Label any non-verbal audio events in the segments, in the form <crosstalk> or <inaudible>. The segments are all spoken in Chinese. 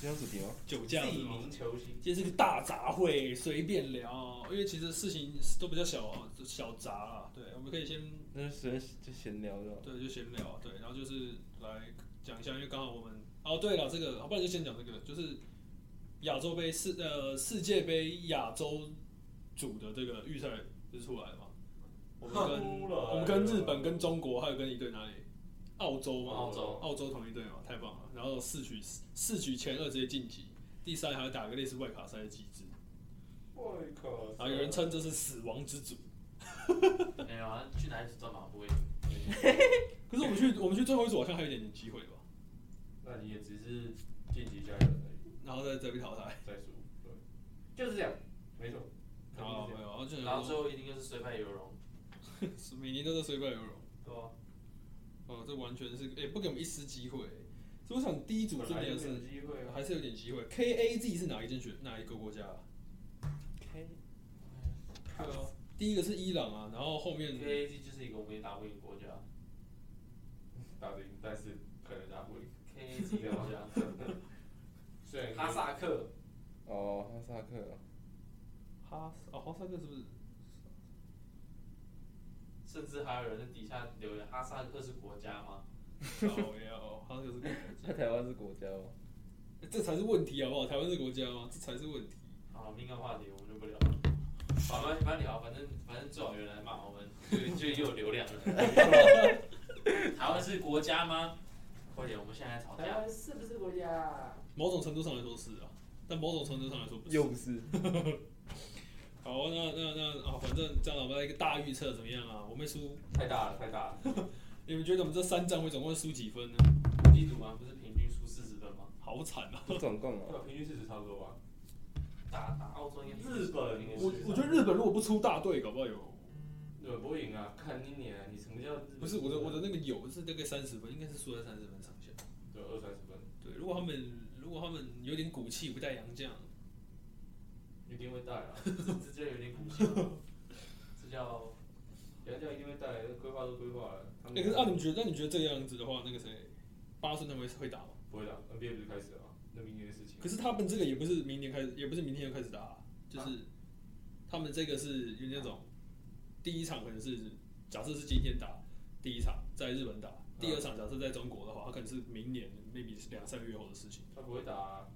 这样主题吗？酒驾地名球星。今天是个大杂烩，随便聊，因为其实事情都比较小小杂啊。对，我们可以先那就随便就闲聊的。对就闲聊，对，然后就是来讲一下，因为刚好我们哦对了，这个，好不然就先讲这个，就是亚洲杯世呃世界杯亚洲组的这个预赛是出来了嘛？我们跟 <laughs> 我们跟日本、跟中国还有跟一队哪里？澳洲嘛，澳洲澳洲同一队嘛，太棒了。然后四局四局前二直接晋级，第三还要打个类似外卡赛的机制。外卡啊，有人称这是死亡之组。<laughs> 没有啊，去哪里转马不会。<laughs> 可是我们去我们去最后一组好像还有一点点机会吧，那你也只是晋级加油而已，然后再再被淘汰。再输。对，就是这样，没错。啊，没有，然后然后最后一定就是虽败犹荣。<laughs> 是每年都是虽败犹荣。对啊。哦，这完全是哎、不给我们一丝机会。所以我想第一组这边是机会啊。还是有点机会。K A Z 是哪一间学哪一个国家、啊？K 对啊，第一个是伊朗啊，然后后面 K A G 就是一个我们也打不赢国家。打不赢，但是可能打不赢。K A G 国家，虽然哈萨克。哦，哈萨克。哈哦哈萨克是不是？甚至还有人在底下留言：哈萨克是国家吗？<laughs> 哦呀哦，哈萨克是国家。那台湾是国家吗？欸这才是问题好不好？台湾是国家吗？这才是问题。好，敏感话题我们就不聊了。好，反正反正聊，反正反正最好有人来骂我们，就就又有流量了。<laughs> 台湾是国家吗？快点，我们现在来吵架。是不是国家？某种程度上来说是啊，但某种程度上来说不是。又不是。<laughs> 好，那那那啊，反正这样，我们来一个大预测怎么样啊？我们输，太大了，太大了。<laughs> 你们觉得我们这三战会总共输几分呢？第一组吗？不是平均输四十分吗？好惨啊！不总共啊？平均四十差不多吧。打打澳洲应该日本应该我是我觉得日本如果不出大队，搞不好有。日本不会赢啊！看你脸，你什么叫？不是我的我的那个有是大概三十分，应该是输在三十分上下。对，二三十分，对，如果他们如果他们有点骨气，不带洋将，一定会带啊。这这叫有点骨气，这叫人家一定会带，规划都规划了。他哎、们可是啊，你觉得那你觉得这个样子的话，那个谁，八顺他们会会打吗？不会打，NBA 不是开始了吗？那明年的事情。可是他们这个也不是明年开始，也不是明天就开始打、啊，就是他们这个是有那种第一场可能是假设是今天打第一场在日本打，第二场假设在中国的话，它可能是明年 maybe 是两三个月后的事情。他不会打啊，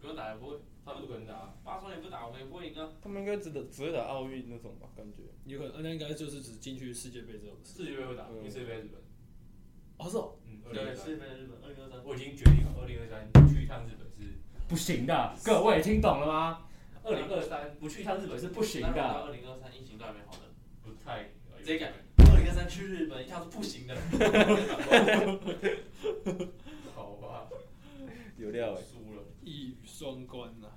不用打也不会，他不可能打啊。巴川也不打，我们也不会赢啊。他们应该只打只会打奥运那种吧？感觉。有可能那应该就是只进去世界杯这种。世界杯会打，因为世界杯日本。哦，是哦，嗯，对，世界杯日本二零二三。我已经决定了，二零二三去一趟日本是不行的，各位听懂了吗？二零二三不去一趟日本是不行的，二零二三疫情都还没好呢，不太。直接改。二零二三去日本一趟是不行的。<laughs> 好吧，有料哎，输了。一语双关呐、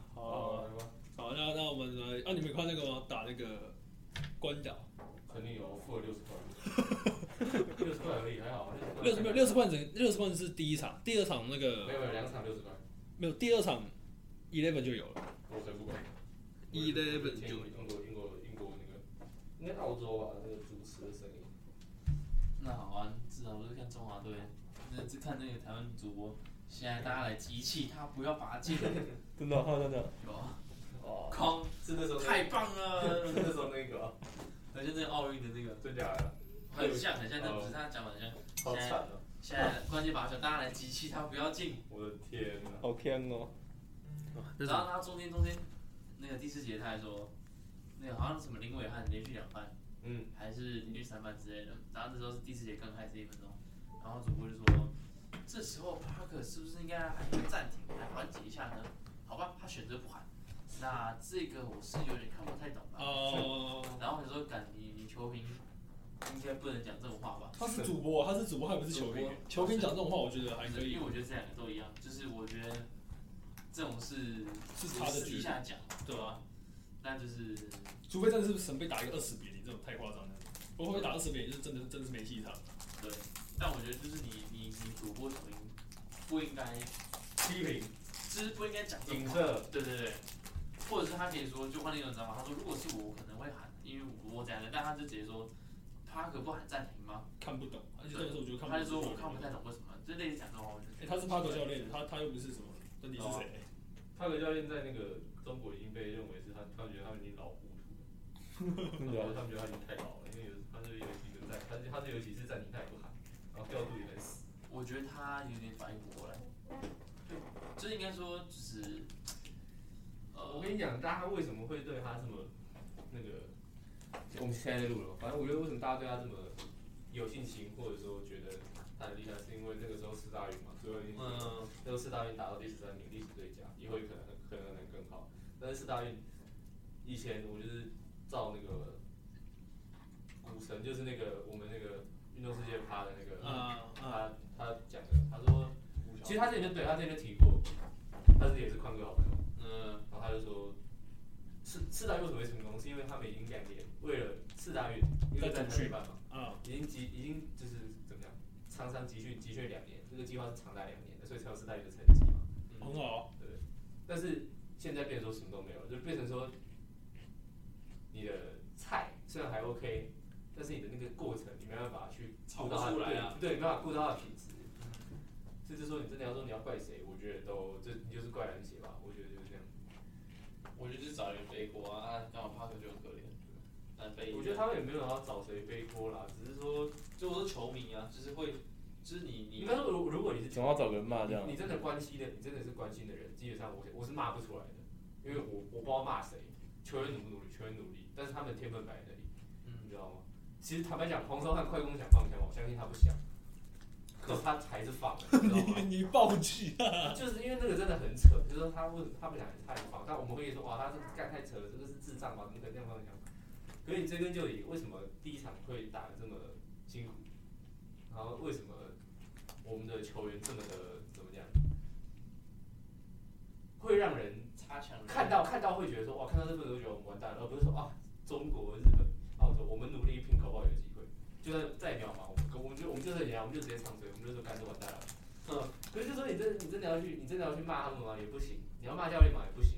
好那那我们来，啊，你们有看那个吗？打那个关岛，肯定有，付了六十块，<laughs> 六十块而已，还好。六十没有六十块整六十块是第一场，第二场那个没有没有两场六十块，没有，第二场 eleven 就有了。我才不管。11就英国英国英国英国那个，应该澳洲吧？那个主持的声音。那好啊，至少不是看中华队，那是看那个台湾主播。现在大家来集气，他不要罚进。<laughs> 真的，真的。有啊，哦，康是那时候太棒了！那时候那个啊，而且那个奥运的那个真假的，很像，很像，但不是他讲的很像。好惨哦！现在关键把球，大家来集气，他不要进。我的天哪，好坑哦！然后他中间中间那个第四节他还说，那个好像什么林伟汉连续两犯，嗯，还是连续三犯之类的。然后那时候是第四节刚开始一分钟，然后主播就说，这时候帕克是不是应该喊一个暂停来缓解一下呢？好吧，他选择不喊。那这个我是有点看不太懂吧。哦、然后我就说，敢你你球评应该不能讲这种话吧？他是主播，他是主播，他也不是球评。球评讲这种话，我觉得还可以因为。我觉得这两个都一样，就是我觉得这种事是他的私底下讲，对吧？那就是除非真的是神被打一个二十比零，这种太夸张了。不会被打二十比零，就是真的真的是没戏场。对。但我觉得就是你你你主播球评不应该，批评就是不应该讲这种话。对对对，或者是他可以说，就换另一种讲法，他说如果是我，我可能会喊，因为我怎样的，但他就直接说，他可不喊暂停吗？看不懂，而且这个时候我就看不懂。他就说我看不太懂为什么，就类似讲这种话，我就觉哎、得他是帕克教练，他他又不是什么，那你是谁？帕克教练在那个中国已经被认为是他，他觉得他们已经老糊涂了，<laughs> 然后他们觉得他已经太老了，因为有他是有几个在，他是他是有几次暂停他也不喊，然后调度也很死。我觉得他有点反应不过来，对，就是应该说就是，呃，我跟你讲，大家为什么会对他这么那个？我们现在在录了，反正我觉得为什么大家对他这么有信心，或者说觉得他很厉害，是因为那个时候四大运嘛，最后一嗯，那时候四大运打到第十三名，历史最佳，以后也可能可能能更好。但是四大运以前我就是照那个股神，就是那个我们那个运动世界趴的那个，啊啊，他他讲的，他说，其实他之前就对他之前就提过，他自己也是宽哥好朋友，嗯，然后他就说，四四大运为什么会成功，是因为他们已经两年为了四大运，因为在台北办嘛，啊，已经集已经就是怎么样，常常集训集训两年，这个计划是长达两年的，所以才有四大运的成绩嘛。很好。对。但是现在变成说什么都没有，就变成说你的菜虽然还 OK，但是你的那个过程你没办法去顾到它炒出来啊。对，对，没办法顾到它的品质。甚至说你真的要说你要怪谁，我觉得都这你就是怪篮协吧，我觉得就是这样。我觉得就是找人背锅啊，刚好帕克就很可怜，但背，我觉得他们也没有要找谁背锅啦，只是说就我说球迷啊，就是会，就是你你应该说如如果你是总要找个人骂这样你。你真的关心的，你真的是关心的人，基本上我我是骂不出来的，因为我我不知道骂谁，球员努不努力，球员努力，但是他们天分摆在那里，嗯你知道吗？其实坦白讲，黄少汉快攻想放枪，我相信他不想，可是他还是放了，你知道吗？<laughs> 你暴气啊！就是因为那个真的很扯，就是说他问他不想他还是放，但我们会说哇他是干太扯了，这个是智障吧？怎么可能这样放枪？可是你追根究底，为什么第一场会打得这么辛苦？然后为什么我们的球员这么的怎么讲？会让人差强看到看到会觉得说哇，看到这个都觉得我们完蛋了，而不是说啊，中国、日本、澳洲，我们努力拼，搞不好有机会。就算再渺茫，我们我们就我们就这样，我们就直接唱衰，我们就说干就完蛋了。嗯，可是就说你真你真的要去，你真的要去骂他们吗？也不行。你要骂教练嘛，也不行。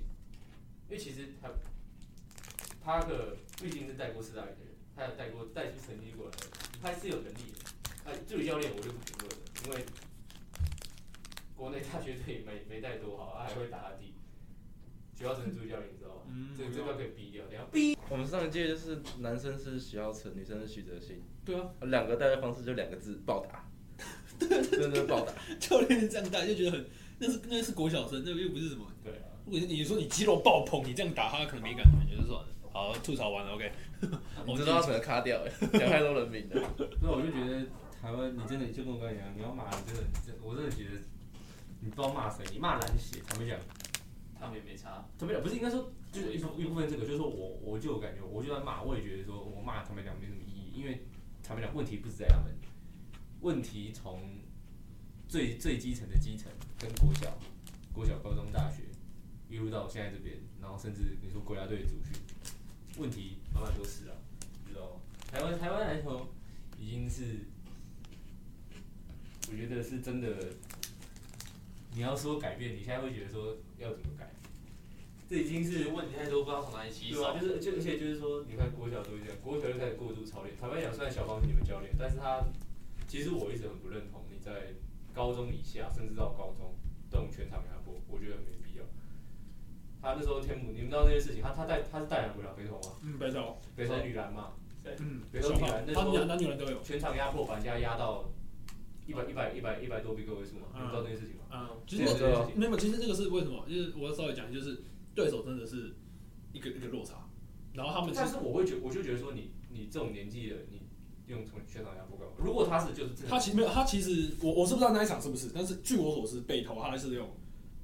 因为其实他他的毕竟是带过四大运的人，他有带过带出成绩过来的，他是有能力的。啊，助理教练我就不评论了，因为国内大学队没没带多好，他还会打他弟。学校真的助理教练，你知道吗？嗯这个这个可以逼掉，等一下逼。我们上一届就是男生是许耀成，女生是许哲新，对啊，两个带的方式就两个字：暴打。<laughs> 对真的暴打。教练这样带就觉得很，那是那是国小生，那个又不是什么。对啊，如果你说你肌肉爆棚，你这样打他可能没感觉，就算了。好，吐槽完了，OK。<laughs> 我知道他整个卡掉哎，<laughs> 讲太多人名了。那我就觉得台湾，你真的就跟我刚才一样，你要骂，你真的，真我真的觉得，你不知道骂谁，你骂篮协，他们讲，他们也没差，他们讲不是应该说，就一部一部分这个，就是说我我就有感觉，我就在骂，我也觉得说我骂他们俩没什么意义，因为他们俩问题不是在他们，问题从最最基层的基层跟国小、国小、高中、大学一路到现在这边，然后甚至你说国家队的主训，问题满满都是啊，你知道吗？台湾台湾篮球已经是，我觉得是真的。你要说改变，你现在会觉得说要怎么改？这已经是问题太多，不知道从哪里起手对啊，。就是就而且就是说，你看国小都是这样，国小就开始过度操练。坦白讲，虽然小芳是你们教练，但是他其实我一直很不认同你在高中以下，甚至到高中这种全场压迫，我觉得没必要。他那时候天母，你们知道那些事情，他他带他是带来不了北投吗？嗯，北投，北投女篮嘛，嗯，北投女篮那时候他男男女人都有。全场压迫，把人家压到一百一百一百一百多比个位数嘛，你们知道这件事情吗？啊，其这实件事情没有，其实这个是为什么？就是我要稍微讲，就是对手真的是一个一个落差，然后他们其但实是我会觉，我就觉得说你你这种年纪的，你用从全场压迫干嘛？如果他是就是真的他其实没有，他其实我我是不知道那一场是不是，但是据我所知，北投他是用，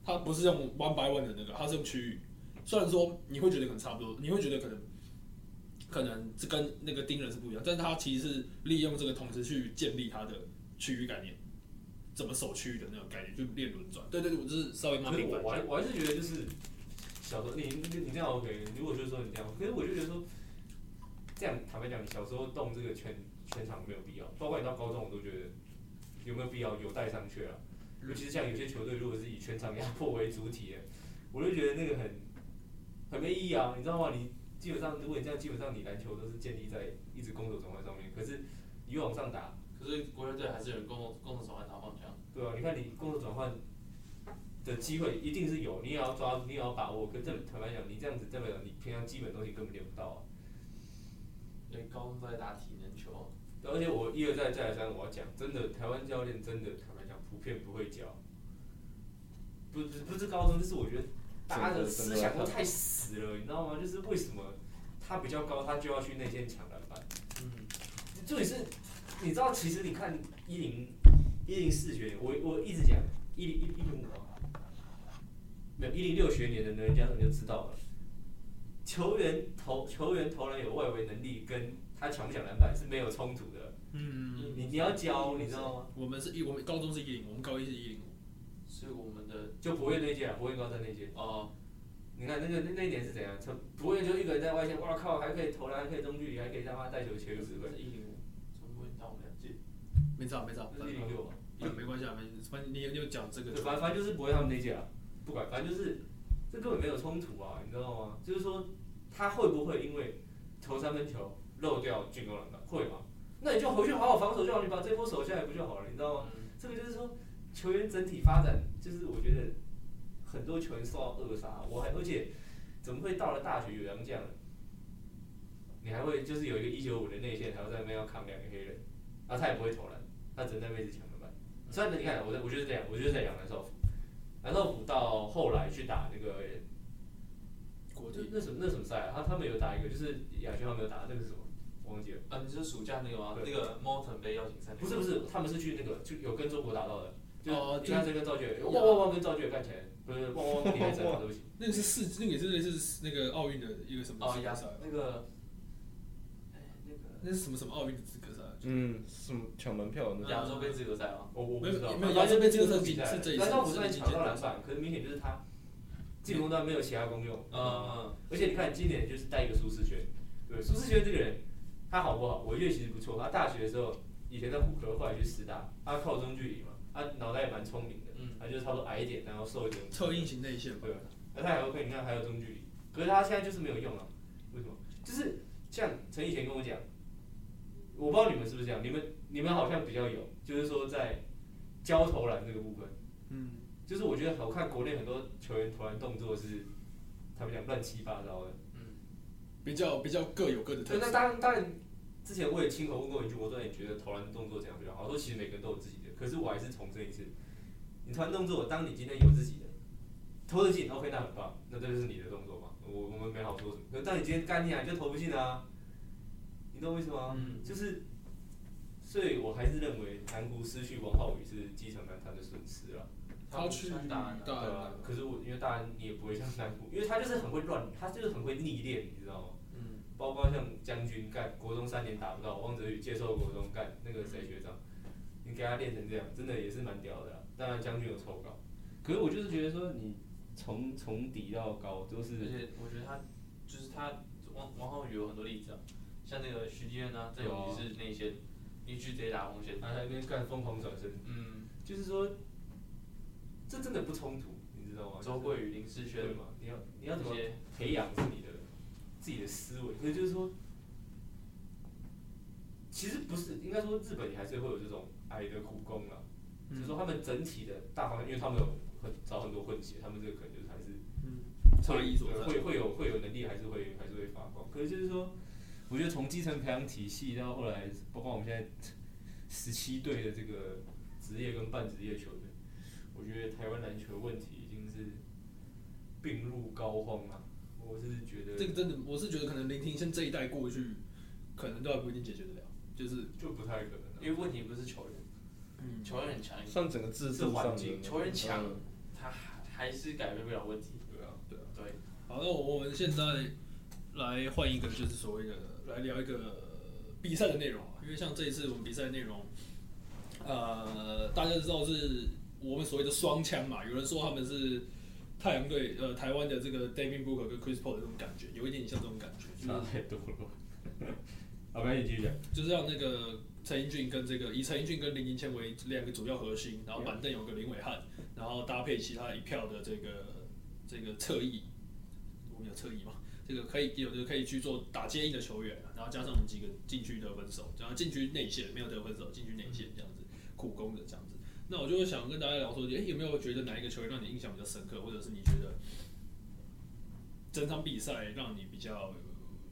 他不是用 one by one 的那个，他是用区域。虽然说你会觉得可能差不多，你会觉得可能可能这跟那个盯人是不一样，但是他其实是利用这个同时去建立他的区域概念。怎么守区域的那种概念，就练轮转。对对对，我就是稍微可是蛮平凡我我还我还是觉得就是小时候你你你这样 OK，如果就是说你这样，可是我就觉得说这样坦白讲，你小时候动这个全全场没有必要，包括你到高中我都觉得有没有必要有带上去啊。尤其是像有些球队如果是以全场压迫为主体的，我就觉得那个很很没意义啊，你知道吗？你基本上如果你这样，基本上你篮球都是建立在一直攻守转换上面，可是你越往上打，可是国家队还是有人共同共同手环打方向。对啊，你看你攻守转换的机会一定是有，你也要抓，你也要把握。可是这坦白讲，你这样子代表你平常基本东西根本练不到啊。因为高中都在打体能球，对而且我一而再再而三我要讲，真的台湾教练真的坦白讲普遍不会教。不不不是高中，就是我觉得大家的思想都太死了，你知道吗？就是为什么他比较高，他就要去内线抢篮板？嗯，重点是，你知道，其实你看一零一零四学年，我我一直讲一零一一零五啊，没有一零六学年的人家你就知道了，球员投球员投篮有外围能力，跟他抢不抢篮板是没有冲突的。嗯，你你要教，你知道吗？我们是一，我们高中是一零，我们高一是一零五。所以我们的就不会那一届啊，博彦高三那一届，哦，你看那个那那一年是怎样？他不会就一个人在外线，哇靠，还可以投篮，还可以中距离，还可以他妈带球切入是，一零五，从不会到我们两届。没找没找，是一零六嘛。没没关系啊，没反正你你有讲这个对，，反反正就是不会他们那届啊，不管，反正就是这根本没有冲突啊，你知道吗？就是说他会不会因为投三分球漏掉进攻篮板，会吗？那你就回去好好防守就好，你把这波守下来不就好了？你知道吗？嗯，这个就是说球员整体发展，就是我觉得很多球员受到扼杀，我还而且怎么会到了大学有洋将，你还会就是有一个一九五的内线，还要在那边要扛两个黑人，啊他也不会投篮，他只能在位置抢篮板。虽然你看我在我就是这样，我就是在养蓝少辅，蓝少辅到后来去打那个国际那那什么那什么赛啊，他他们有打一个就是亚军他们有打那个是什么，忘记了。啊，你是暑假那个吗？那个 Mountain 杯邀请赛。不是不是，他们是去那个就有跟中国打到的，就哦你看这跟赵俊伟，汪汪汪跟赵俊干起来，不是汪汪汪你还真对不起。那个是世，那个也是类似那个奥运的一个什么哦亚赛，那个，哎那个那是什么什么奥运的资格赛？嗯，什么抢门票的那种？亚洲杯资格赛吗？我我不知道，没有反正没有这个是比赛是这一次蓝少辅是抢到篮板，可是明显就是他进攻端没有其他功用。嗯嗯，而且你看今年就是带一个舒适圈，对，舒适圈这个人他好不好？我觉得其实不错。他大学的时候以前在虎科，后来去师大，他靠中距离嘛，他脑袋也蛮聪明的，嗯他就是差不多矮一点，然后瘦一点，侧硬型内线吧对。那他还 OK，你看还有中距离，可是他现在就是没有用啊，为什么？就是像陈以前跟我讲，我不知道你们是不是这样，你们你们好像比较有，就是说在交投篮这个部分，嗯，就是我觉得我看国内很多球员投篮动作是他们讲乱七八糟的。嗯比较比较各有各的特色，那。当然当然，之前我也亲口问过一句，我说你觉得投篮动作怎样比较好？我说其实每个人都有自己的，可是我还是重申一次，你投篮动作，当你今天有自己的，投得进，OK，那很棒，那这就是你的动作嘛，我我们没好说什么。可是当你今天干进来就投不进啊，你懂我意思吗？嗯就是，所以我还是认为南湖失去王浩宇是基层篮坛的损失了。他去穿大安大对啊，可是我因为大安你也不会像南湖，因为他就是很会乱，他就是很会逆练，你知道吗？嗯，包括像将军干国中三年打不到，汪泽宇接受国中干那个谁学长，你给他练成这样，真的也是蛮屌的啦。当然将军有抽高，可是我就是觉得说你从从底到高都是而是且我觉得他就是他王王浩宇有很多例子啊，像那个徐继恩啊，在勇士是那些，一去直接打红线。他在那边干疯狂转身，嗯，就是说这真的不冲突，你知道吗？周桂宇、林世轩对嘛？你要你要怎么，培养自己的自己的思维，可是就是说，其实不是，应该说日本也还是会有这种矮的苦工了，嗯就是说他们整体的大方向，因为他们有很找很多混血，他们这个可能就是还是嗯，会差异所在。会会有会有能力，还是会还是会发光。可是就是说，我觉得从基层培养体系到后来，包括我们现在十七队的这个职业跟半职业球员，我觉得台湾篮球问题已经是病入膏肓了。我是觉得这个真的，我是觉得可能林庭先这一代过去，可能都还不一定解决得了。就是，就不太可能了。因为问题不是球员，嗯，球员很强，算整个制是度环境球员强嗯他还还是改变不了问题。对啊，对啊。对，好，那我们现在来换一个，就是所谓的来聊一个比赛的内容啊，因为像这一次我们比赛内容，呃，大家知道是我们所谓的双枪嘛，有人说他们是太阳队呃台湾的这个 David Booker 跟 Chris Paul 的这种感觉，有一点像这种感觉，就是差太多了。<laughs> 好，赶紧继续讲。就是让那个陈英俊跟这个以陈英俊跟林金谦为两个主要核心，然后板凳有个林伟汉，然后搭配其他一票的这个这个侧翼，我们有侧翼嘛？这个可以有的可以去做打接应的球员，然后加上我们几个禁区得分手，然后禁区内线没有得分手，禁区内线这样子苦攻的这样子。那我就会想跟大家聊说，诶、有没有觉得哪一个球员让你印象比较深刻，或者是你觉得整场比赛让你比较呃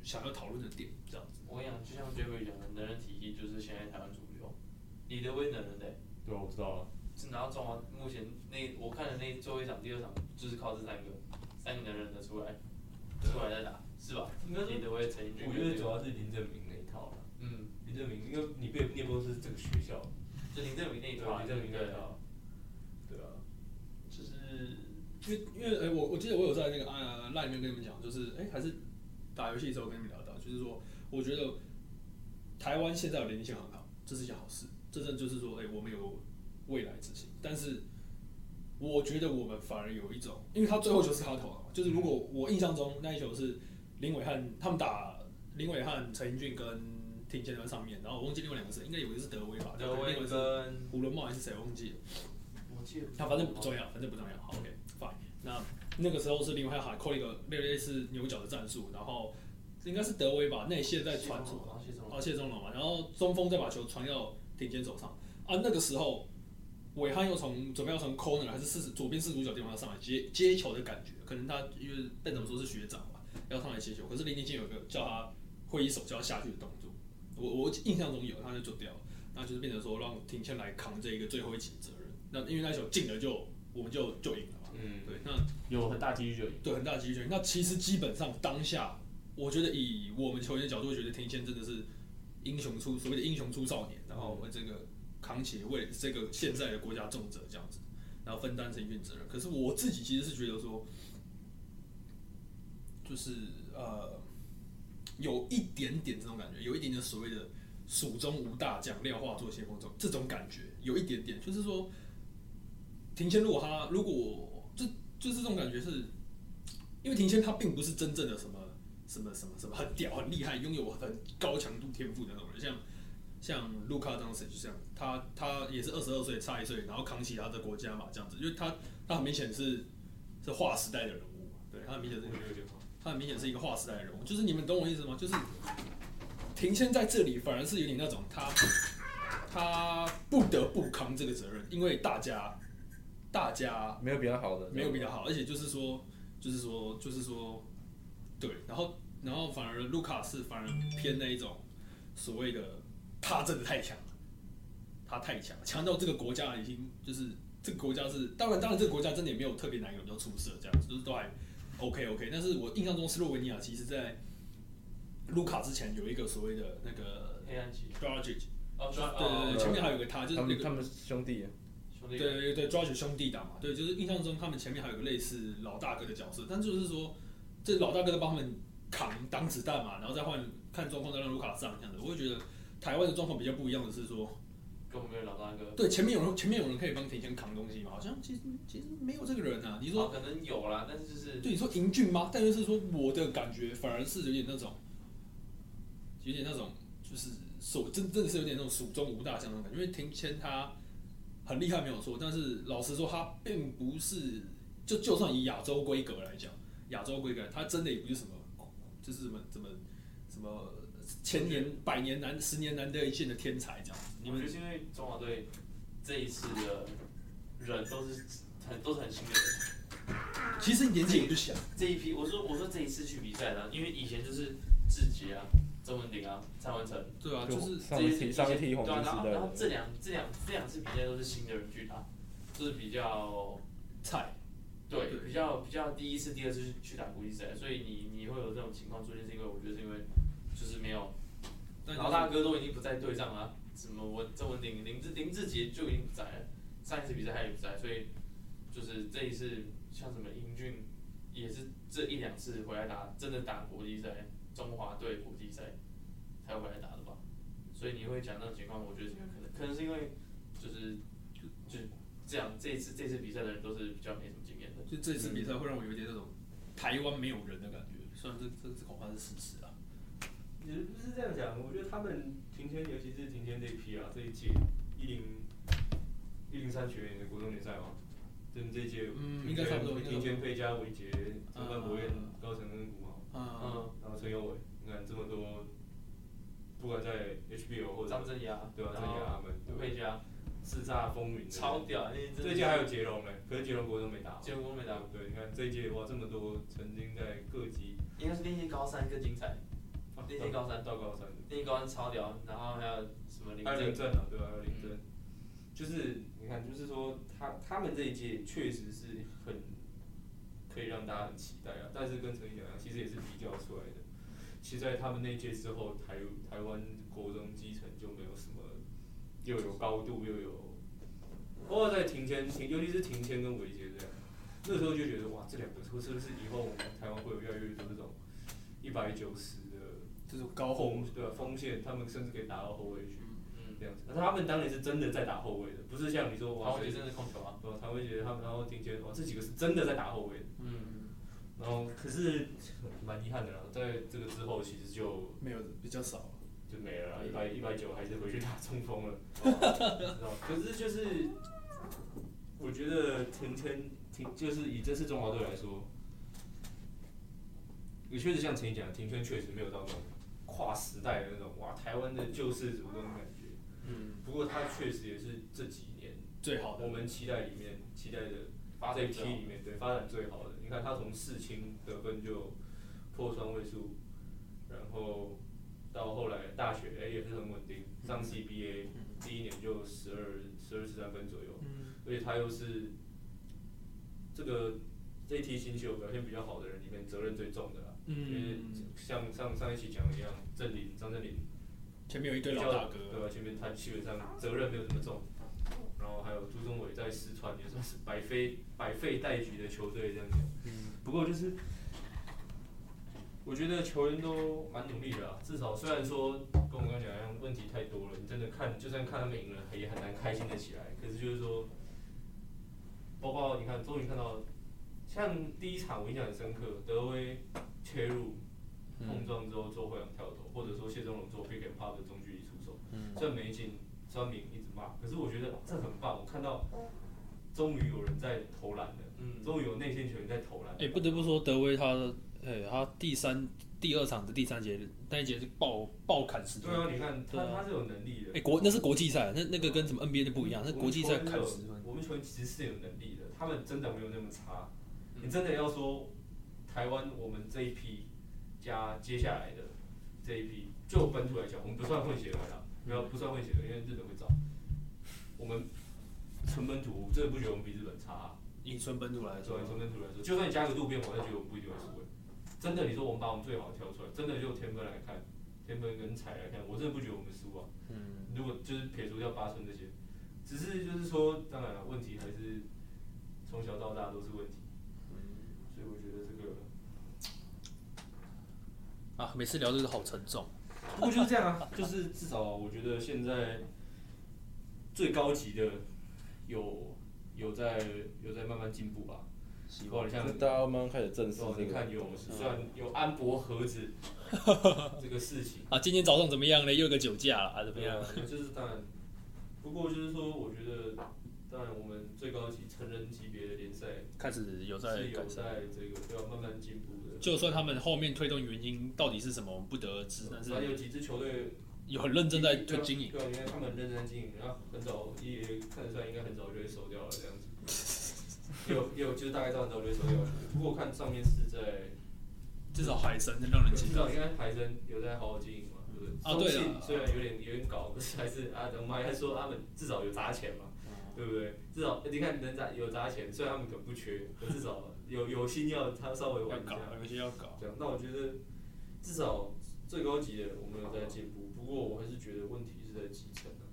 想要讨论的点这样子？我跟你讲，就像 j e 讲的，能人体系就是现在台湾主流。李德威能人的、对啊，我知道了。是拿到中华目前那我看的那最后一场、第二场，就是靠这三个三个能人的出来出来再打，是吧？我觉得主要是林正明那一套了。嗯，林正明，因为你被你也不是这个学校，就林正明那一套，林正明那对一套。对。啊，就是因为因为哎、我我记得我有在那个啊 line 里面跟你们讲，就是哎、还是打游戏的时候跟你们聊到，就是说我觉得台湾现在有连线很好，这是一件好事，真正就是说哎、我们有未来之星，但是我觉得我们反而有一种，因为他最后就是他投就是如果我印象中那一球是林伟汉他们打林伟汉、陈英俊跟庭前在上面，然后我忘记另外两个是应该有一个是德威吧，德威跟胡伦茂还是谁我忘记了。我记得他反正不重要，反正不重要。好，OK，fine、那那个时候是林伟汉还扣了一个类类似牛角的战术，然后应该是德威吧，内线在传出，啊，谢总啊谢中龙嘛，然后中锋再把球传到顶尖手上啊。那个时候伟汉又从准备要从 corner 还是四左边四十五角地方要上来接接球的感觉，可能他因为但怎么说是学长吧，要上来接球，可是林立健有个叫他挥手叫他下去的动作，我我印象中有，他就做掉了，那就是变成说让庭谦来扛这一个最后一起责任。那因为那球进了就我们就就赢了嘛。嗯，对，那有很大几率就赢。对很大的几率就赢。那其实基本上当下，我觉得以我们球员的角度，会觉得庭谦真的是英雄出所谓的英雄出少年，然后为这个扛起为这个现在的国家重责这样子，然后分担成一份责任。可是我自己其实是觉得说，就是呃，有一点点这种感觉，有一点点所谓的蜀中无大将，廖化作先锋这种这种感觉，有一点点，就是说，庭谦如果他如果就就是这种感觉是，因为庭谦他并不是真正的什么什么什么什么很屌很厉害，拥有很高强度天赋的那种人，像像卢卡当时就这样，他他也是二十二岁差一岁，然后扛起他的国家嘛，这样子，因为他他很明显是是划时代的人物，对他很明显是我觉得有点好。他很明显是一个划时代的人物，就是你们懂我意思吗？就是庭谦在这里反而是有点那种他他不得不扛这个责任，因为大家大家没有比较好的，没有比较好，而且就是说就是说就是说对，然后然后反而卢卡是反而偏那一种所谓的他真的太强了，他太强了，强到这个国家已经就是这个国家是当然当然这个国家真的也没有特别哪一个比较出色这样子，就是都还 OK OK，但是我印象中斯洛文尼亚其实在卢卡之前有一个所谓的那个黑暗期。Dragic，哦，抓对对对，前面还有一个他，就是那个他们他们兄弟，兄弟对对对 Dragic 兄弟打嘛，对，就是印象中他们前面还有个类似老大哥的角色，但就是说这老大哥在帮他们扛挡子弹嘛，然后再换看状况再让卢卡上这样的，我会觉得台湾的状况比较不一样的是说，跟我们没有老大哥，对前面有人前面有人可以帮庭谦扛东西嘛，好像其实其实没有这个人啊，你说哦可能有啦，但是就是对你说英俊吗？但就是说我的感觉反而是有点那种，有点那种就是手真真的是有点那种蜀中无大将那种感觉。因为庭谦他很厉害没有错，但是老实说他并不是就就算以亚洲规格来讲，亚洲规格他真的也不是什么就是什么什么什么千年百年难十年难得一见的天才这样子。你们我觉得是因为中华队这一次的人都是很都是很新的。人，其实年纪也不小，这一批我说我说这一次去比赛呢，因为以前就是志杰啊、曾文鼎啊、蔡文成。对啊，就是这一梯上一梯黄对啊，然后金时代，然后这两这两这两次比赛都是新的人去打，就是比较菜。对对。比较比较第一次、第二次去去打国际赛，所以你你会有这种情况出现，是因为我觉得是因为就是没有老大哥都已经不在队上了，什么我郑文鼎、林志林志杰就已经不在了，上一次比赛他也不在，所以就是这一次像什么英俊也是这一两次回来打真的打国际赛，中华队国际赛才回来打的吧，所以你会讲那种情况，我觉得可能可能是因为就是就就这样，这一次这次比赛的人都是比较没什么经验的。就这次比赛会让我有一点那种台湾没有人的感觉，虽然这这这恐怕是事实啊。也不是这样讲，我觉得他们庭天，尤其是庭天这一批啊，这一届一零一零三学员的国中联赛嘛，这这一届，嗯应该差不多应该差不多。庭谦、费加、韦杰、陈冠博彦嗯、高成跟古豪，嗯，嗯，然后陈友伟，你看这么多，不管在 HBO 或者张镇雅，对吧？张雅他们，吴佩嘉，叱咤风云，超屌，这一届还有杰龙嘞，可是杰龙国中没打，杰龙没打。对，你看这一届哇，这么多曾经在各级，应该是那届高三更精彩，啊练习高三到高三，练习高三超屌，然后还有什么林还有林正，正啊，对吧？还有林正，就是你看，就是说他他们这一届确实是很可以让大家很期待啊，但是跟陈毅讲一样，其实也是比较出来的。其实，在他们那届之后，台台湾国中基层就没有什么，又有高度又有，包括在庭前，庭尤其是庭前跟韦杰这样，那时候就觉得哇，这两个是不是以后我们台湾会有越来越多这种一百九十的这种高后锋对吧？锋线，他们甚至可以打到后卫去。嗯，这样子，那他们当年是真的在打后卫的，不是像你说哇，陶伟真的控球啊，对吧？唐伟杰他们，然后丁杰，哇，这几个是真的在打后卫的。嗯，然后可是蛮遗憾的啦，在这个之后其实就没有比较少。就没了啦，一百一百九还是回去打中锋了。<laughs> 可是就是我觉得庭谦庭就是以这次中华队来说，也确实像陈毅讲的，庭谦确实没有到那种跨时代的那种哇，台湾的救世主那种感觉。嗯，不过他确实也是这几年最好的我们期待里面期待的这一批发展期里面对发展最好的。你看他从世青得分就破双位数，然后到后来大学哎、也是很稳定，上 CBA 第一年就十二十二十三分左右，嗯而且他又是这个这一批新秀表现比较好的人里面责任最重的啦。因为嗯，像上上一期讲的一样，郑林张振林前面有一堆老大哥，对吧？前面他基本上责任没有这么重，然后还有朱宗伟在四川也算是百废百废待举的球队这样讲。不过就是，我觉得球员都蛮努力的啊，至少虽然说跟我刚刚讲一样，问题太多了，你真的看就算看他们赢了，也很难开心的起来。可是就是说，包括你看，终于看到，像第一场我印象很深刻，德威切入碰撞之后做回仰跳投，或者说谢宗龙做 pick and pop 的中距离出手，虽然没进，酸民一直骂，可是我觉得这很棒，我看到终于有人在投篮了，嗯，终于有内线球员在投篮。哎、不得不说，德威他，哎、他第三、第二场的第三节那一节是爆爆砍十分对。啊，你看对啊他他是有能力的。哎、国那是国际赛，那那个跟什么 NBA 就不一样，那国际赛砍十分。我们球员其实是有能力的，他们真的没有那么差。嗯你真的要说台湾我们这一批加接下来的这一批，就本土来讲，我们不算混血儿啦，没有不算混血儿，因为日本会找。我们纯本土，我真的不觉得我们比日本差啊、以纯本土来说纯本土来说，就算你加个渡边，我还是觉得我们不一定会输欸。真的，你说我们把我们最好的挑出来，真的就天分来看，天分跟才来看，我真的不觉得我们输啊。嗯，如果就是撇除掉八村这些，只是就是说，当然了，问题还是从小到大都是问题。所以我觉得这个，啊，每次聊这个好沉重。不过就是这样啊，就是至少我觉得现在最高级的有有在有在慢慢进步吧。希包括你像大家慢慢开始正视哦，这个。你看有虽然有安博盒子这个事情，啊，今天早上怎么样呢？又有个酒驾了啊，怎么样啊？，就是当然，不过就是说，我觉得当然我们最高级成人级别的联赛开始有在是有改善。在这个都要慢慢进步的。就算他们后面推动原因到底是什么，我们不得而知，但是还有几支球队有很认真在推经营。对啊，因为他们很认真在经营，然后很早也看得出来，应该很早就会收掉了这样子。也 <laughs> 有也有，就是大概知道很早就会收掉了。不过我看上面是在，至少海神让人。至少应该台生有在好好经营嘛，对不对？啊对啊中信虽然有点有点搞，可是还是啊，我们还说他们至少有砸钱嘛，对不对？至少你看能砸有砸钱，虽然他们可能不缺，可至少有有心要他稍微玩一下。，有心要搞。这样，那我觉得至少最高级的我们有在进步，不过我还是觉得问题是在基层啊。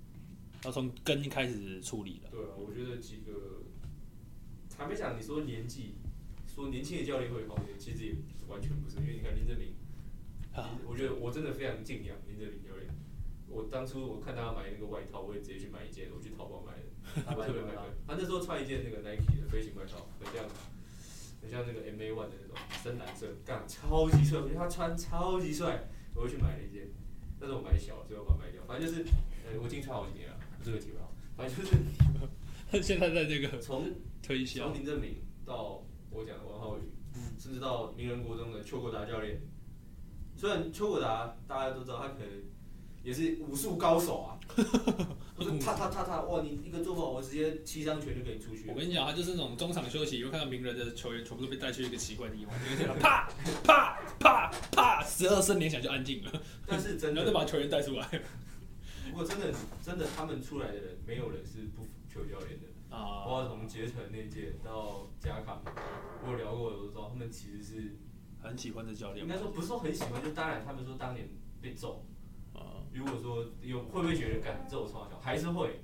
要从根开始处理了。对啊，我觉得几个，还没讲，你说年纪，说年轻的教练会好一点，其实也完全不是，因为你看林正明，啊我觉得我真的非常敬仰林正明教练，我当初我看他买那个外套，我也直接去买一件，我去淘宝买的。他买特别买的什么？他那时候穿一件那个 Nike 的飞行外套，很像很像那个 MA One 的那种深蓝色，干超级帅，我觉得他穿超级帅，我就去买了一件。但是我买小，最后把它卖掉。反正就是，呃，我已经穿好几年了，这个题外话。反正就是现在在这个 <laughs> 从推销从林正明到我讲的王浩宇，甚至到名人国中的邱国达教练。虽然邱国达大家都知道，他可能也是武术高手啊，就 <laughs> 是他他他他，哇！你一个做法，我直接七伤拳就可以出去。我跟你讲，他就是那种中场休息，又看到名人的球员全部都被带去一个奇怪的地方，啪啪啪啪，十二声连响就安静了，但是真的然后再，把球员带出来不过真的真的，他们出来的人，没有人是不服球教练的。包啊，括从杰城那届到加卡，我有聊过，我都知道他们其实是很喜欢这教练应该说不是说很喜欢，就当然他们说当年被揍，啊，如果说有会不会觉得感受超小，还是会。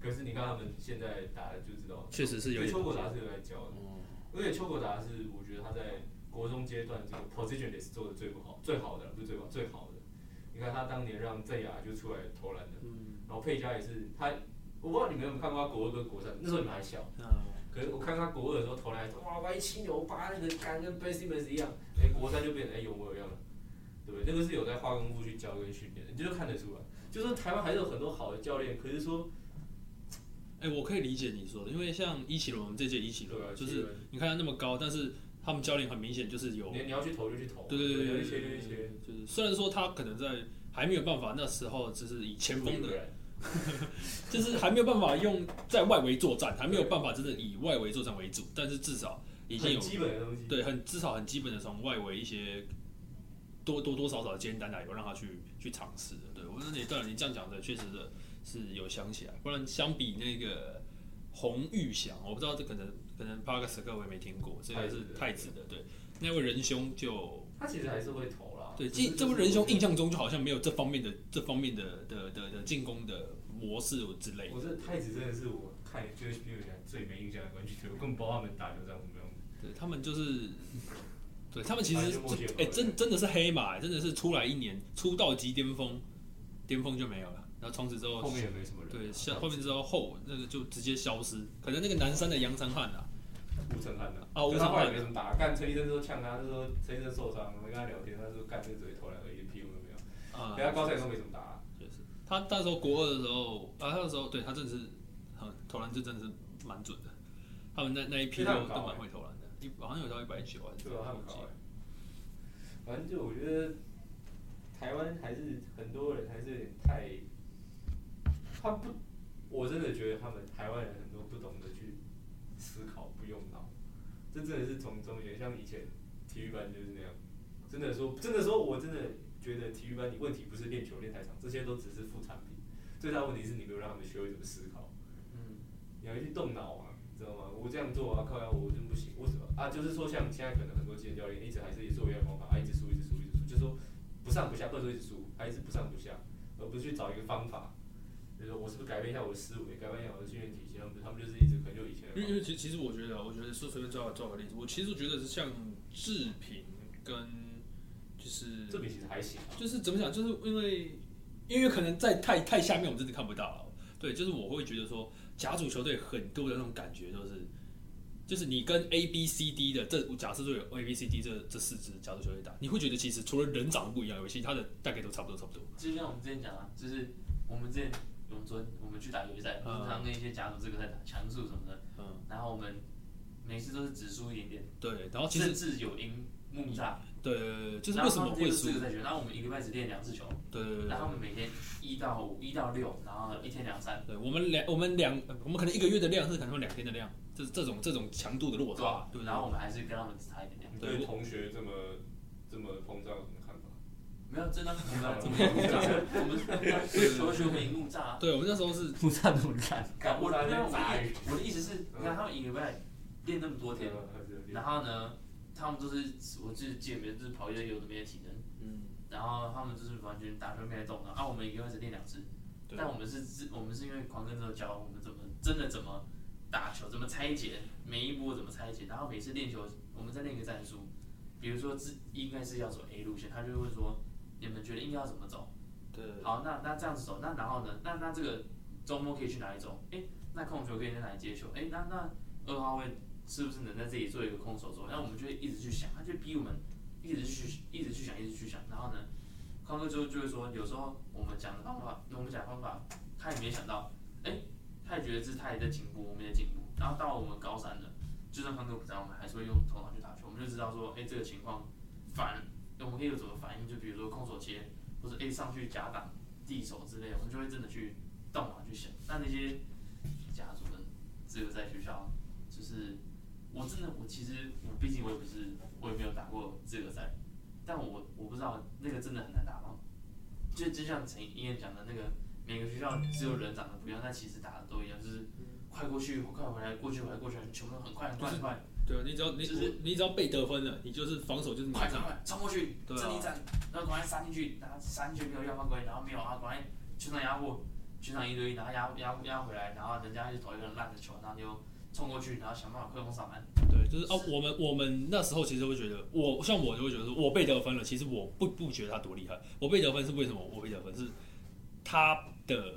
可是你看他们现在打的就知道，确实是有点因为邱国达是有在教的，嗯而且邱国达是我觉得他在国中阶段这个 positionless 做的最不好，最好的不是最好，最好的。你看他当年让郑雅就出来投篮的，嗯，然后佩佳也是他，我不知道你们有没有看过他国二跟国三，那时候你们还小。嗯可是我看他国二的时候投篮，哇歪七扭八，那个杆跟 Ben Simmons 一样，哎、国三就变成哎、有模有样了，对不对？那个是有在花功夫去教跟训练的，你就看得出来。就是台湾还是有很多好的教练，可是说，哎，我可以理解你说的，因为像伊奇隆，我们这届伊奇对啊，就是你看他那么高，但是他们教练很明显就是有你你要去投就去投，对对对对对要去切就去切，就是虽然说他可能在还没有办法那时候就是以前锋的，人，<laughs> 就是还没有办法用在外围作战，还没有办法真的以外围作战为主，但是至少已经有很基本的东西。对很至少很基本的从外围一些多多多少少的简单来有让他去去尝试的。对我说你对了，你这样讲的确实的是有想起来，不然相比那个洪玉祥，我不知道这可能可能帕克斯各位没听过，这个是太子的，对那位仁兄就。他其实还是会投啦。对，这这位仁兄印象中就好像没有这方面的这方面的的的的进攻的模式之类的。我这太子真的是我看就是 NBA 以来最没印象的关系，我根本不知道他们打球长什么样子。对他们就是，对他们其实哎、真真的是黑马，真的是出来一年出道即巅峰，巅峰就没有了，然后从此之后后面也没什么人。对消后面之后后那个就直接消失，可能那个南山的杨成汉啊，吴成汉的啊吴成汉没什么打，干陈医生说呛他，就说陈医生受伤，我们跟他聊天，他说干这个只会投篮而已，屁用都没有。啊，人家高赛都没怎么打，确实，他那时候国二的时候啊，他那时候对他真的是很投篮就真的是蛮准的，他们那那一批都都蛮会投篮。的，一好像有到一百九还是对啊，他很高哎。反正就我觉得台湾还是很多人还是有点太，他不，我真的觉得他们台湾人很多不懂得去思考，不用脑，这真的是从中学像以前体育班就是那样，真的说真的说，我真的觉得体育班你问题不是练球练太长，这些都只是副产品，最大问题是你没有让他们学会怎么思考。嗯，你要去动脑啊，你知道吗？我这样做啊，靠呀，我真不行，为什么啊？就是说，像现在可能很多健身教练一直还是做一样的方法，啊，一直输，一直输，一直输，就是说不上不下，不能说一直输，还一直不上不下，而不是去找一个方法，就是说我是不是改变一下我的思维，改变一下我的训练体系？他们他们就是一直可能就以前因为其其实我觉得啊，我觉得说随便抓抓个例子，我其实我觉得是像制品跟就是这比其实还行啊，就是怎么讲，就是因为因为可能在太太下面我们真的看不到了，对，就是我会觉得说甲组球队很多的那种感觉就是。就是你跟 A、B、C、D 的这假设说有 A、B、C、D 这这四支甲组球队打，你会觉得其实除了人长得不一样以外，其他的大概都差不多差不多。就像我们之前讲啊，就是我们之前永尊我们去打友谊赛，嗯经常跟一些甲组这个在打强速什么的，嗯，然后我们每次都是只输一点点，对，然后其实甚至有赢木栅，对对对，就是为什么会输这？个在学？然后我们一个礼拜只练两次球，对对对然后他们每天一到五、一到六，然后一天两三，对，我们两我们两我们可能一个月的量是可能会两天的量，这这种这种强度的落差对然？后我们还是跟他们只差一点点，你对同学这么这么膨胀有什么看法？没有真的，<laughs> <laughs> 我们我们赢木栅，我们同学们赢木栅，对，我们那时候是 <laughs> 怒炸怎么看？干我没有木栅在砸鱼我的意思是，你看他们一个礼拜练那么多天，然后呢，他们都是我自己记得没有，就是跑一些有的没的体能，嗯，然后他们就是完全打球没来动的，啊，我们一个月只练两次，但我们是自我们是因为狂跟之后教我们怎么真的怎么打球，怎么拆解每一波怎么拆解，然后每次练球我们在练一个战术，比如说自应该是要走 A 路线，他就会说你们觉得应该要怎么走，对好，那那这样子走，那然后呢？那那这个周末可以去哪里走？哎、那控球可以在哪里接球？哎、那那二号位是不是能在这里做一个空手走？那我们就会一直去想，他就逼我们一直去一直去想，一直去想。然后呢，康哥就就会说，有时候我们讲的方法，我们讲的方法，他也没想到，哎、他也觉得这他也在进步，我们也进步。然后到我们高三了，就算康哥不在，我们还是会用头脑去打球，我们就知道说，哎、这个情况反，我们可以有怎么反应？就比如说空手切。或者 A 上去夹挡、递手之类，我们就会真的去动脑去想。那那些家族们，只有在学校，就是我真的我其实我毕竟我也不是我也没有打过资格赛，但我我不知道那个真的很难打吗？就就像陈医院讲的那个，每个学校只有人长得不一样，但其实打的都一样，就是快过去快回来，过去回来过去，全部都很快很快很快，对啊，你只要你就是你只要被得分了，你就是防守就是。快快快冲过去，阵地战，然后赶快杀进去，然后杀进去没有要犯规，然后没有啊，赶快全场压迫，全场一对一，然后压压压回来，然后人家就投一个烂的球，然后就冲过去，然后想办法快攻上篮。对，就是哦，我们我们那时候其实会觉得，我像我就会觉得说，我被得分了，其实我不不觉得他多厉害，我被得分是为什么？我被得分是他的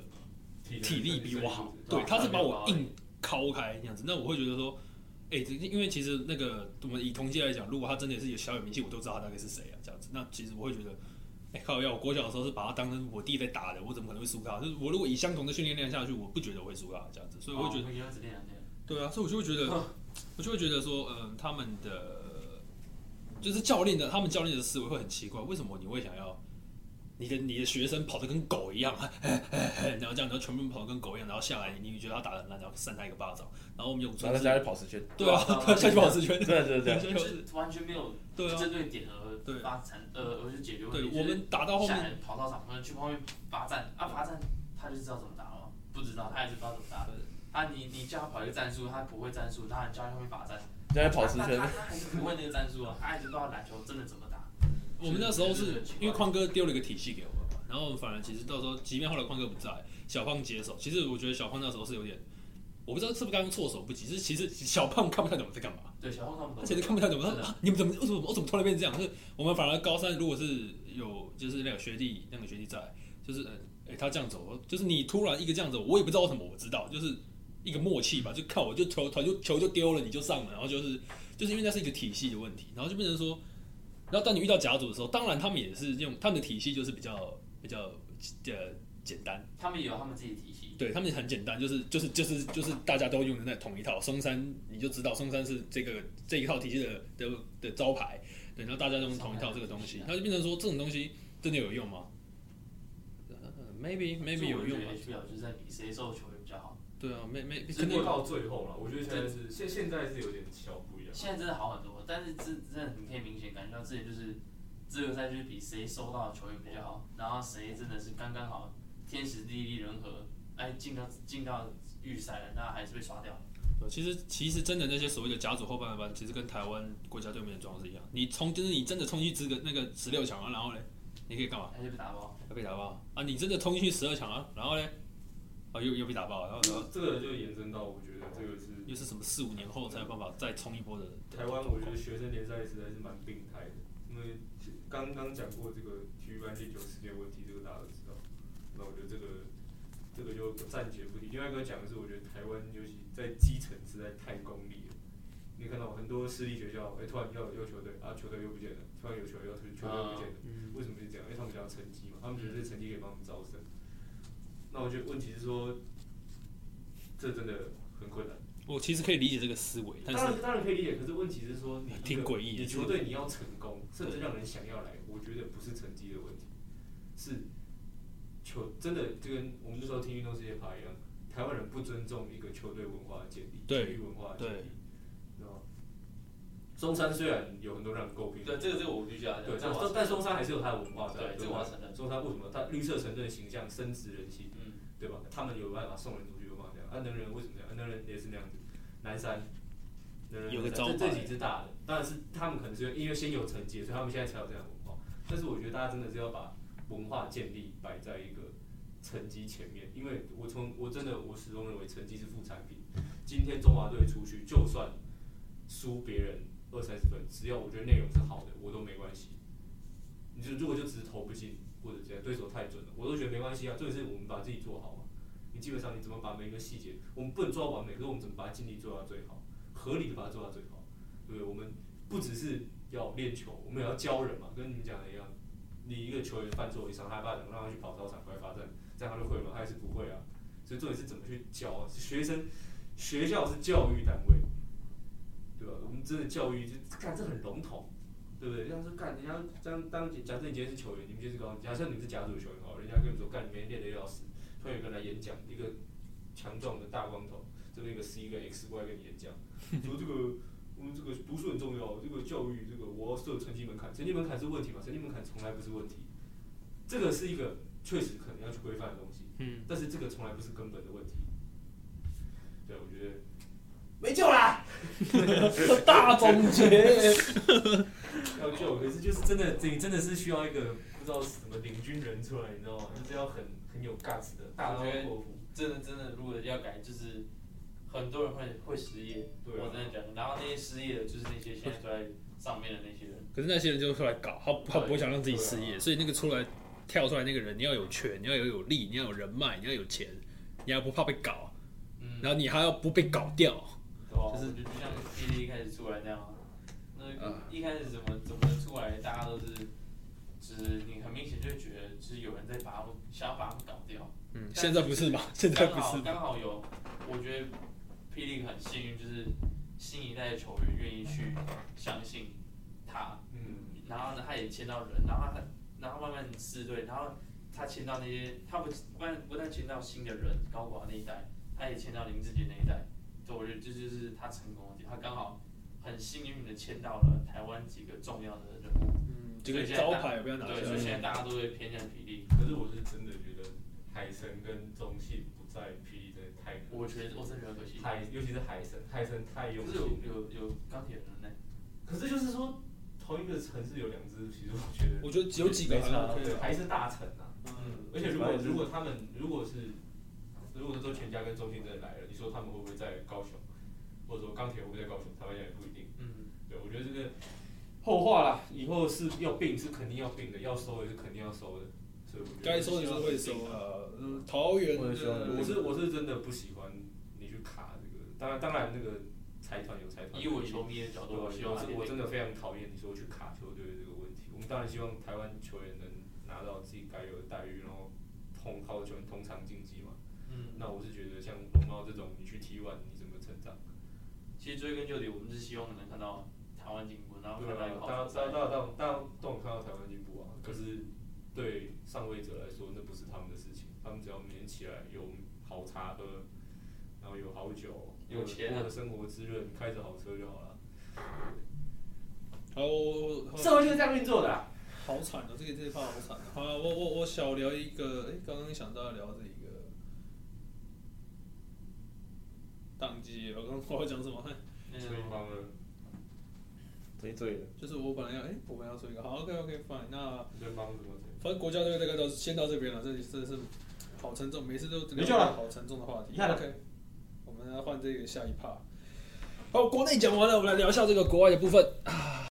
体力比我好，对，他是把我硬敲开那样子，那我会觉得说，哎、这因为其实那个我们以同届来讲，如果他真的是有小有名气，我都知道他大概是谁啊，这样子，那其实我会觉得，哎、靠要我国小的时候是把他当成我弟在打的，我怎么可能会输他？就是我如果以相同的训练量下去，我不觉得我会输他这样子，所以我会觉得。对啊，所以我就会觉得，我就会觉得说，嗯、他们的就是教练的，他们教练的思维会很奇怪，为什么你会想要你的你的学生跑得跟狗一样，<laughs> 然后这样，然后全部跑得跟狗一样，然后下来，你觉得他打得很烂，然后扇他一个巴掌，然后我们永春是然后再下去跑十圈，对啊，下去跑十圈，真的就是这样。对就是完全没有对啊，针对点而对发展呃而去解决问题。对，我们打到后面，跑到场，去后面罚站啊罚站，他就知道怎么打了？不知道，他也是不知道怎么打对。啊，你你叫他跑一个战术，他不会战术，他叫他后面罚站，再跑十圈他他，还是不会那个战术啊，他还是不知道篮球真的怎么打。我们那时候是因为匡哥丢了一个体系给我们嘛，然后我们反而其实到时候，即便后来匡哥不在，小胖接手，其实我觉得小胖那时候是有点，我不知道是不是刚刚措手不及，就是其实小胖看不太懂我在干嘛。对，小胖看不懂。他其实看不太懂，他你们怎么为什么我怎么突然变这样？就是我们反而高三如果是有就是那个学弟那个学弟在，就是呃，哎、他这样走，就是你突然一个这样走，我也不知道为什么，我知道就是一个默契吧，就靠我就球球就球就丢了，你就上了，然后就是就是因为那是一个体系的问题，然后就变成说，然后当你遇到甲组的时候，当然他们也是用他们的体系就是比较比较呃简单，他们也有他们自己的体系。对他们很简单，就是就是就是就是大家都用的那同一套。松山你就知道松山是这个这一套体系的的的招牌，对，然后大家都用同一套这个东西，它就变成说这种东西真的有用吗、呃、？Maybe maybe 有用啊，HBL 就是在比谁受球员。对啊肯定不过到最后了，我觉得现在是现现在是有点小不一样。现在真的好很多，但是这真的你可以明显感觉到之前就是资格赛就是比谁收到的球员比较好，然后谁真的是刚刚好天时地利人和，哎进到进到预赛了，那还是被刷掉。呃其实其实真的那些所谓的甲组后半班，其实跟台湾国家队面的状况是一样。你冲就是你真的冲进资格那个十六强啊，然后嘞，你可以干嘛？还是被打爆。要被打爆啊！你真的冲进去十二强啊，然后嘞，啊又又被打爆，然后然后这个就延伸到，我觉得这个是又是什么四五年后才有办法再冲一波的台湾，我觉得学生联赛实在是蛮病态的，因为刚刚讲过这个体育班第九事件问题，这个大家都知道。那我觉得这个这个就暂且不提。另外一个讲的是，我觉得台湾尤其在基层实在太功利了。你看到很多私立学校，哎、突然要要球队，啊，球队又不见了，突然有球要球球队又不见了，嗯为什么是这样？因为他们想要成绩嘛，他们觉得这成绩可以帮他们招生。那我觉得问题是说，这真的很困难。我其实可以理解这个思维，但是当然当然可以理解，可是问题是说你一个挺诡异的你球队你要成功，甚至让人想要来，我觉得不是成绩的问题，是球真的就跟我们那时候听运动世界趴一样，台湾人不尊重一个球队文化的建立，对体育文化的建立？中山虽然有很多让人诟病，对，这个这个我必须要讲。对，但但但中山还是有它的文化在，对这个我要承认中山为什么它绿色城镇的形象深植人心，嗯，对吧？他们有办法送人出去，有办法这样。啊，能人为什么这样？啊，能人也是那样子。南山，能人有个南山这招牌这几只大的，当然是他们可能是因为先有成绩，所以他们现在才有这样的文化。但是我觉得大家真的是要把文化建立摆在一个成绩前面，因为我从我真的我始终认为成绩是副产品。今天中华队出去，就算输别人二三十分，只要我觉得内容是好的，我都没关系。你就如果就只是投不进或者这样，对手太准了，我都觉得没关系啊。重点是我们把自己做好嘛。你基本上你怎么把每一个细节，我们不能做到完美，可是我们怎么把尽力做到最好，合理的把它做到最好，对？我们不只是要练球，我们也要教人嘛，跟你们讲的一样。你一个球员犯错，你赏他巴掌，让他去跑操场，回来罚站，这样他就会吗？他还是不会啊。所以重点是怎么去教啊？学生学校是教育单位，对吧？我们真的教育就干这很笼统，对不对？像是干人家当当假设你今天是球员，你们就是高，假设你是甲组的球员哦，人家跟你说干你每天练的要死，突然有个人来演讲，一个强壮的大光头，这边一个 C 一个 X 过来跟你演讲，说这个我们这个读书很重要，这个教育这个我要设成绩门槛，成绩门槛是问题嘛？成绩门槛从来不是问题，这个是一个确实可能要去规范的东西。嗯，但是这个从来不是根本的问题。对，我觉得没救啦，<laughs> 大总结，要救，可是就是真的，你真的是需要一个不知道什么领军人出来，你知道吗？就是要很很有 guts 的，大刀阔斧。真的真的，如果要改，就是很多人会会失业，对啊我真的讲，然后那些失业的，就是那些现在坐在上面的那些人，可是那些人就出来搞，他他不会想让自己失业，啊所以那个出来跳出来那个人，你要有权，你要有有力，你要有人脉，你要有钱，你还不怕被搞，嗯，然后你还要不被搞掉。就就是是就像 P D 一开始出来那样啊，那啊一开始怎么怎么出来，大家都是，就是你很明显就觉得，就是有人在把他们想要把他们搞掉。嗯，现在不是吧？现在不是。刚好有，我觉得霹雳很幸运，就是新一代的球员愿意去相信他，嗯，然后呢，他也签到人，然后他然后慢慢四队，然后他签到那些，他不不但不但签到新的人，高管那一代，他也签到林志杰那一代，所以我觉得这就是他成功的地方，他刚好很幸运的签到了台湾几个重要的人物，嗯，这个招牌不要拿对，所以现在。大家都会偏向霹雳，可是我是真的觉得海神跟中信不在霹雳真的太可惜，我觉得我真的觉得可惜，海尤其是海神，海神太用可是有心了。有有钢铁人呢。可是就是说，同一个城市有两支，其实我觉得我觉得有几个还没差 OK 的还是大城啊。嗯，而且如果如果他们如果是如果说全家跟中信真的来了，你说他们会不会在高雄，或者说钢铁会不会在高雄？台湾也不一定。嗯，对，我觉得这个后话啦，以后是要并是肯定要并的，要收也是肯定要收的。所以我觉得该收的是会收啊。嗯，桃园的我是我是真的不喜欢你去卡这个，当然当然那个财团有财团的以我球迷的角度，我希望我是我真的的非常讨厌你说去卡球队的这个问题。我们当然希望台湾球员能拿到自己该有的待遇，然后同好的球员同场竞技嘛。嗯，那我是觉得像龙猫这种，你去 T one 你怎么成长？其实追根究底，我们是希望能看到台湾进步，然后看到一个，大家。大家大家大家都能看到台湾进步啊。可是对上位者来说，那不是他们的事情，他们只要每天起来有好茶喝，然后有好酒，有钱的生活滋润，开着好车就好了。好，我我社会就是这样运作的、啊。好惨哦，这个这一趴好惨哦。好了，我我我小聊一个，哎、刚刚想到要聊这一个宕机，我刚我要讲什么？嘿那所以个方呢，追罪了，就是我本来要，哎、我本来要做一个，好，OK OK fine，那你在忙什么？反正国家队这个到先到这边了，这里真的是好沉重，每次都没救了好沉重的话题。OK，我们要换这个下一趴。好，国内讲完了，我们来聊一下这个国外的部分。啊